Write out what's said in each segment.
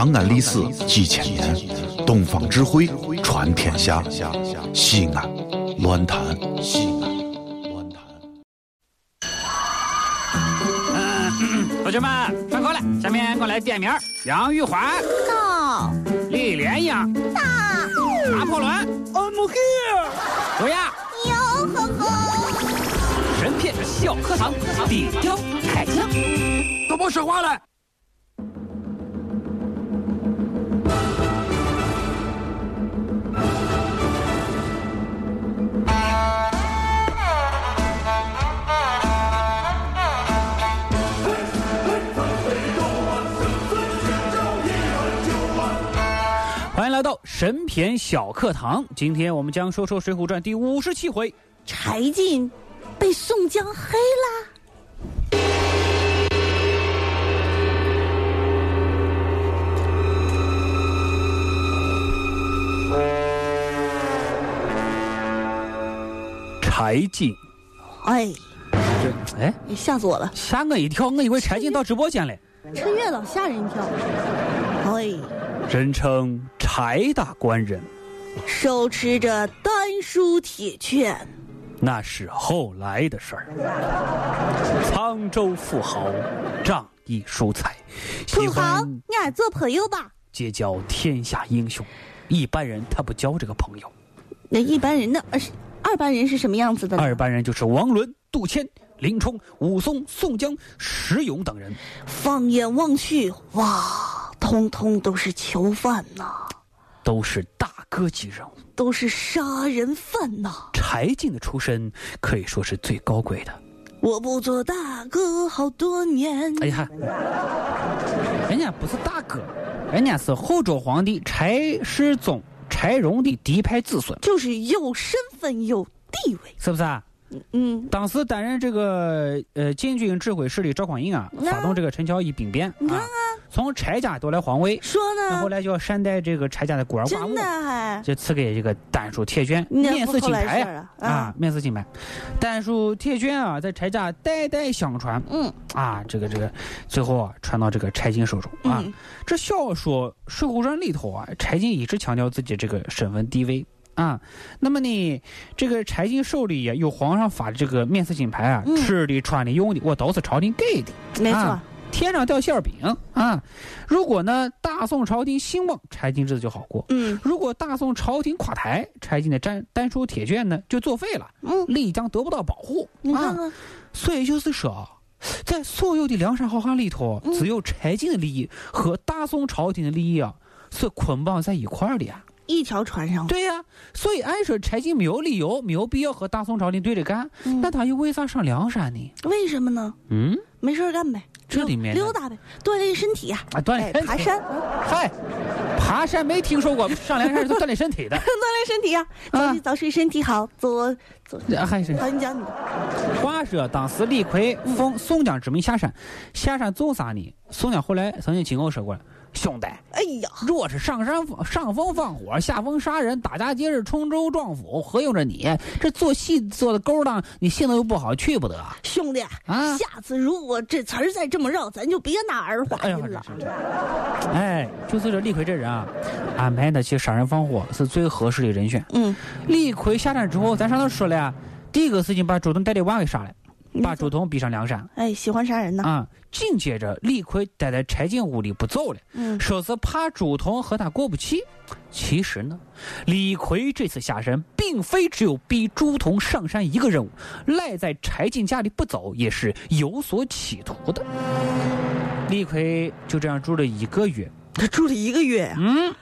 长安历史几千年，东方智慧传天下。西安，乱谈西安，乱谈。同学们上课了，下面我来点名：杨玉环、到李莲英、到拿破仑、I'm here。卓雅。哟呵呵，神片小课堂，底雕开讲。都别说话了。欢迎来到神篇小课堂，今天我们将说说《水浒传》第五十七回。柴进被宋江黑啦。柴进，哎，这哎你吓死我了！吓我一跳，我以为柴进到直播间了。陈月老吓人一跳。哎，人称柴大官人，手持着丹书铁券，那是后来的事儿。沧州富豪，仗义疏财，土豪欢，俺做朋友吧。结交天下英雄。一般人他不交这个朋友，那一般人呢？呃是二般人是什么样子的呢？二般人就是王伦、杜迁、林冲、武松、宋江、石勇等人。放眼望去，哇，通通都是囚犯呐，都是大哥级人物。都是杀人犯呐。柴进的出身可以说是最高贵的。我不做大哥好多年。哎呀，人家不是大哥，人家是后周皇帝柴世宗柴荣的嫡派子孙，就是有身份有地位。是不是啊？嗯，当时担任这个呃禁军指挥使的赵匡胤啊，发动这个陈桥一兵变啊，从柴家夺来皇位，说呢，那后来就要善待这个柴家的孤儿寡母真的，还？就赐给这个丹书铁券，那免死金牌啊啊。啊，免死金牌，丹书铁券啊，在柴家代代相传嗯。啊，这个这个，最后啊传到这个柴进手中啊。嗯。这小说《水浒传》里头啊，柴进一直强调自己这个身份地位啊。那么呢，这个柴进手里呀有皇上发的这个免死金牌啊，嗯。吃的、穿的、用的，我都是朝廷给的。没错。啊，天上掉馅儿饼啊！如果呢大宋朝廷兴旺，柴进日子就好过；嗯如果大宋朝廷垮台，柴进的战丹书铁券呢就作废了，嗯，利益将得不到保护。啊，你看看，所以就是说，在所有的梁山好汉里头，嗯只有柴进的利益和大宋朝廷的利益啊是捆绑在一块儿的呀。一条船上，对呀、所以按说柴进没有理由、没有必要和大宋朝廷对着干，嗯那他又为啥上梁山呢？为什么呢？嗯，没事儿干呗，这里面溜达呗，锻炼身体呀。啊，锻哎炼，爬山，嗨，爬山没听说过，上梁山是锻炼身体的。锻炼身体呀，啊早起早睡身体好，做做。啊还是好，你讲你的。话说当时李逵奉宋江之命下山，下山做啥呢？宋江后来曾经亲口说过了，兄弟，哎呀，若是上山上风放火，下风杀人，打家劫舍，冲州撞府，何用着你？这做戏做的勾当，你性子又不好，去不得。兄弟，啊下次如果这词儿再这么绕，咱就别拿儿化哎呀，音了。哎，就是这李逵这人啊，安排他去杀人放火是最合适的人选。嗯，李逵下山之后，咱上头说了呀，第一个事情把周通带的娃给杀了，把朱仝逼上梁山。哎，喜欢杀人呢。啊，紧接着李逵待在柴进屋里不走了，嗯，说是怕朱仝和他过不去。其实呢，李逵这次下山，并非只有逼朱仝上山一个任务，赖在柴进家里不走，也是有所企图的。李逵就这样住了一个月，他住了一个月呀。嗯，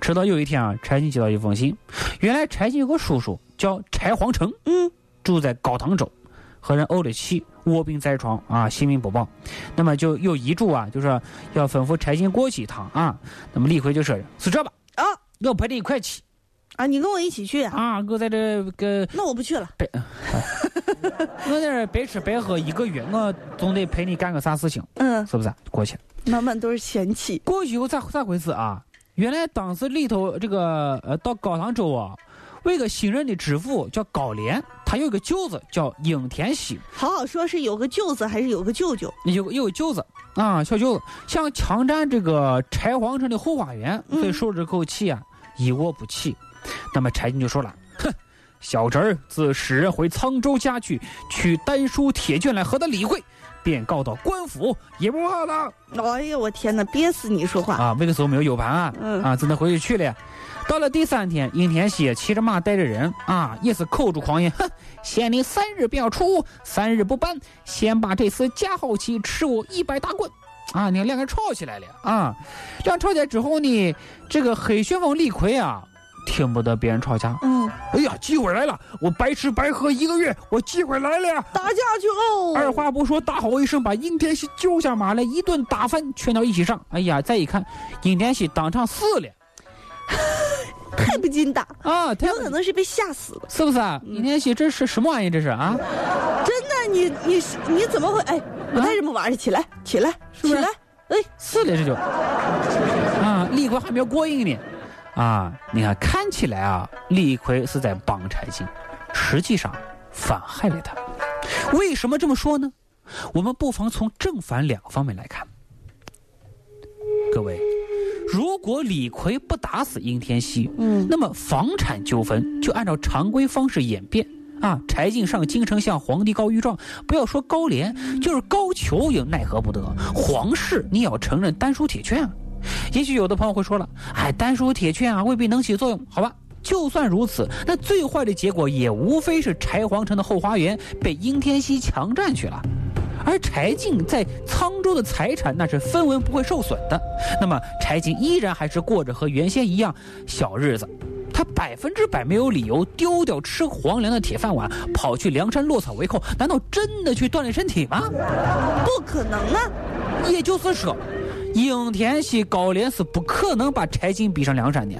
直到有一天啊，柴进接到一封信，原来柴进有个叔叔叫柴皇城，嗯，住在高唐州，和人怄了气，卧病在床啊，性命不保。那么就又遗嘱啊，就是要吩咐柴进过去一趟啊。那么李逵就说：“是这吧，啊我陪你一块去啊，你跟我一起去啊？啊，我在这个那我不去了。白，我在这白吃白喝一个月，我总得陪你干个啥事情，嗯，是不是？过去了。满满都是嫌弃。过去以后咋咋回事啊？原来当时里头这个呃到高唐州啊，为个新任的知府叫高廉，他有个舅子叫应天喜，好好说是有个舅子还是有个舅舅？有有个舅子啊，小舅子想强占这个柴皇城的后花园，所以受这口气啊，一窝不起。那么柴进就说了：“哼，小侄儿自使人回沧州家去，取丹书铁券来和他理会，便告到官府，也不怕他。”哎呦，我天哪，憋死你说话！啊，那个时候没有 U 盘啊，嗯啊，只能回去去了。到了第三天，尹天锡骑着马带着人啊，也是口出狂言，哼，限你三日便要出，三日不办，先把这厮加好起，吃我一百大棍。啊，你看两个人吵起来了啊！这样吵起来之后呢，这个黑旋风李逵啊，听不得别人吵架，嗯，哎呀，机会来了，我白吃白喝一个月，我机会来了呀。打架去哦！二话不说，大吼一声，把应天喜揪下马来，一顿打翻，全到一起上。哎呀，再一看，应天喜当场死了 太不禁打，啊！他有可能是被吓死了。是不是啊？应天喜这是什么玩意？这是啊？真的，你你你怎么会？哎，不带这么玩的，起来起来起来！哎，死了这就啊！李逵还没有过瘾呢啊！你看，看起来啊，李逵是在帮柴进，实际上反害了他。为什么这么说呢？我们不妨从正反两个方面来看。各位，如果李逵不打死应天锡，嗯那么房产纠纷就按照常规方式演变。啊，柴进上京城向皇帝告御状，不要说高廉，就是高俅也奈何不得。皇室你也要承认丹书铁券啊。也许有的朋友会说了，哎，丹书铁券啊未必能起作用，好吧？就算如此，那最坏的结果也无非是柴皇城的后花园被应天锡强占去了。而柴进在沧州的财产那是分文不会受损的，那么柴进依然还是过着和原先一样小日子。他百分之百没有理由丢掉吃皇粮的铁饭碗，跑去梁山落草为寇。难道真的去锻炼身体吗？不可能啊！也就是说，应天锡高廉是不可能把柴进逼上梁山的。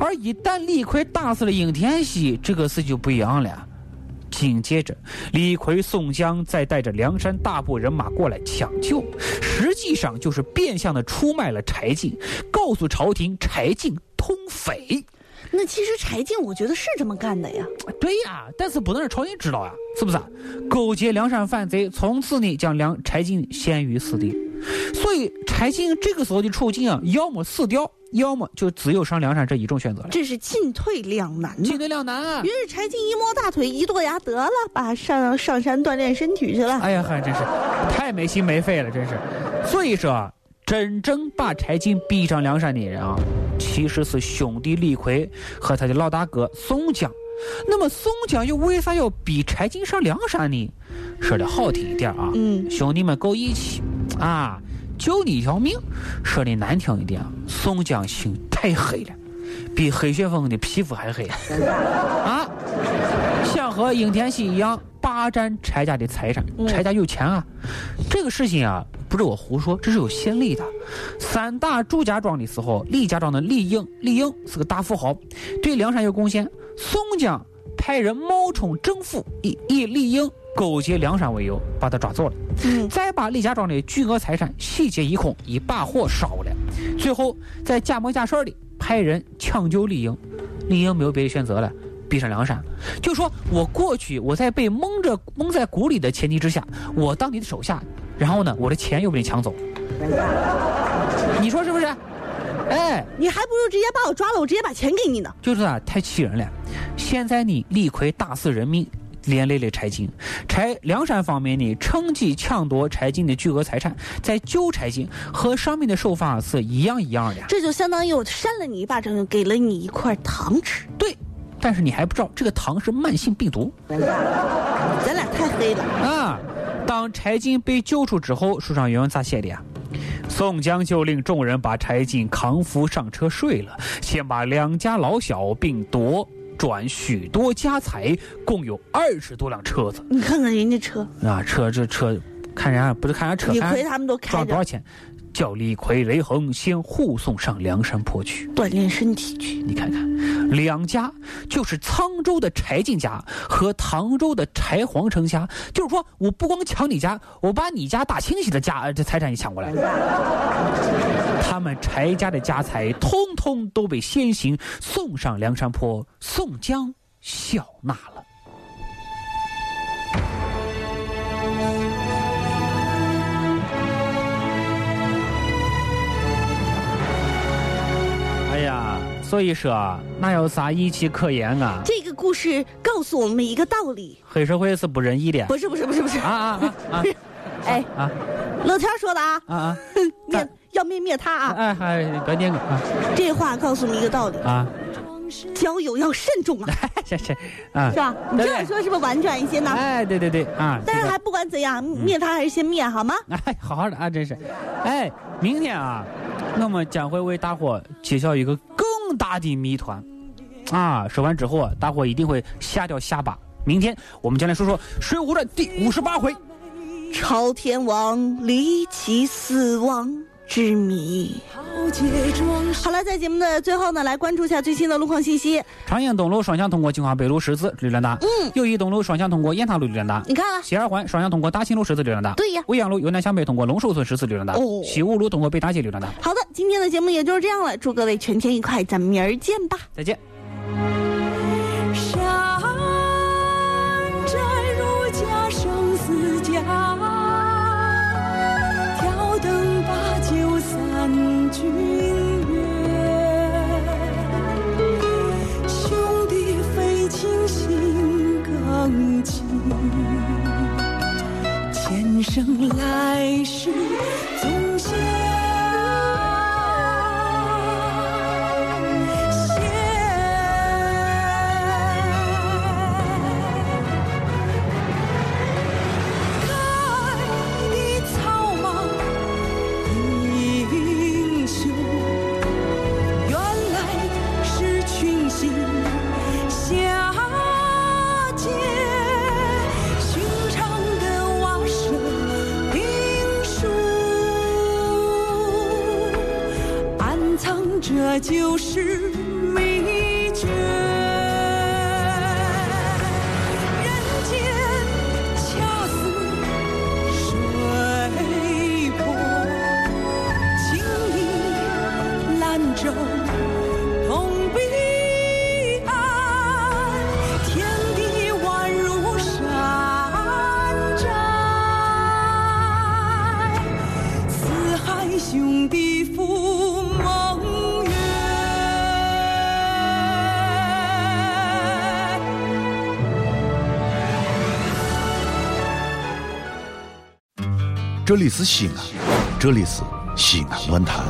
而一旦李逵打死了应天锡，这个事就不一样了。紧接着，李逵、宋江再带着梁山大部人马过来抢救，实际上就是变相的出卖了柴进，告诉朝廷柴进通匪。那其实柴进，我觉得是这么干的呀。对呀，但是不能让朝廷知道呀，是不是啊？勾结梁山反贼，从此呢将梁柴进陷于死地。所以柴进这个时候的处境啊，要么死掉，要么就只有上梁山这一种选择了。这是进退两难呐进。退两难啊于！是柴进一摸大腿，一跺牙，得了，把上上山锻炼身体去了。哎呀，还真是太没心没肺了，真是。所以说啊，真正把柴进逼上梁山的人啊，其实是兄弟李逵和他的老大哥宋江。那么宋江又为啥要逼柴进上梁山呢？说的好听一点啊，嗯兄弟们够义气啊，救你一条命。说的难听一点啊，宋江心太黑了，比黑旋风的皮肤还黑 啊！想和应天锡一样霸占柴家的财产，嗯柴家有钱啊。这个事情啊，不是我胡说，这是有先例的。三打祝家庄的时候，李家庄的李应，李应是个大富豪，对梁山有贡献。宋江派人冒充政府，以以李应勾结梁山为由，把他抓走了。嗯，再把李家庄的巨额财产洗劫一空，一把火烧了。最后在假模假式的派人抢救李英，李英没有别的选择了，逼上梁山。就说我过去我在被蒙着蒙在鼓里的前提之下，我当你的手下，然后呢，我的钱又被你抢走，你说是不是？哎，你还不如直接把我抓了，我直接把钱给你呢。就是啊，太气人了。现在你，李逵打死人命，连累了柴进。柴梁山方面呢，趁机抢夺柴进的巨额财产，在救柴进，和上面的手法是一样一样的。这就相当于我扇了你一巴掌，又给了你一块糖吃。对，但是你还不知道，这个糖是慢性病毒咱俩太黑了。啊。当柴进被救出之后，书上原文咋写的呀？宋江就令众人把柴进扛扶上车睡了，先把两家老小并夺转许多家财，共有二十多辆车子。你看看人家车，啊，车这车，看人家不是看人家车，李逵他们都开多少钱？叫李逵、雷横先护送上梁山坡去。锻炼身体去。你看看，两家就是沧州的柴进家和唐州的柴皇城家，就是说我不光抢你家，我把你家大清洗的家这财产也抢过来。他们柴家的家财通通都被先行送上梁山坡，宋江笑纳了。所以说啊，哪有啥义气可言啊？这个故事告诉我们一个道理，黑社会是不仁义的。不是不是不是不是啊啊啊啊！哎啊乐天说的啊，啊啊！灭要灭灭他啊！哎还别念个啊这话告诉我们一个道理，啊！交友要慎重啊，是是啊是，吧？你这样说是不是婉转一些呢？哎对对对啊！但是还不管怎样，灭他还是先灭好吗？哎，好好的啊，真是。哎，明天啊，我们将会为大伙揭晓一个大的谜团啊！说完之后啊，大伙一定会吓掉下巴。明天我们将来说说《水浒传》第五十八回。朝天王离奇死亡之谜。好了，在节目的最后呢，来关注一下最新的路况信息。长营东路双向通过京华北路十字流量大，嗯，友谊东路双向通过雁塔路流量大，你看啊？西二环双向通过大庆路十字流量大，对呀未央路由南向北通过龙首村十字流量大，哦西五路通过北大街流量大。好的，今天的节目也就是这样了，祝各位全天愉快，咱们明儿见吧。再见。藏着就是秘这里是西安，这里是西安论坛。